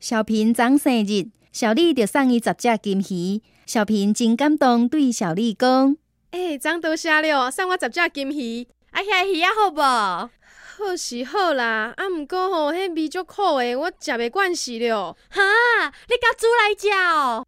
小平长生日，小丽就送伊十只金鱼。小平真感动，对小丽讲：“诶、长多谢了，送我十只金鱼。啊，遐鱼啊，好无？好是好啦，啊，毋过吼，迄味足苦诶，我食袂惯死了。哈，你甲煮来食哦。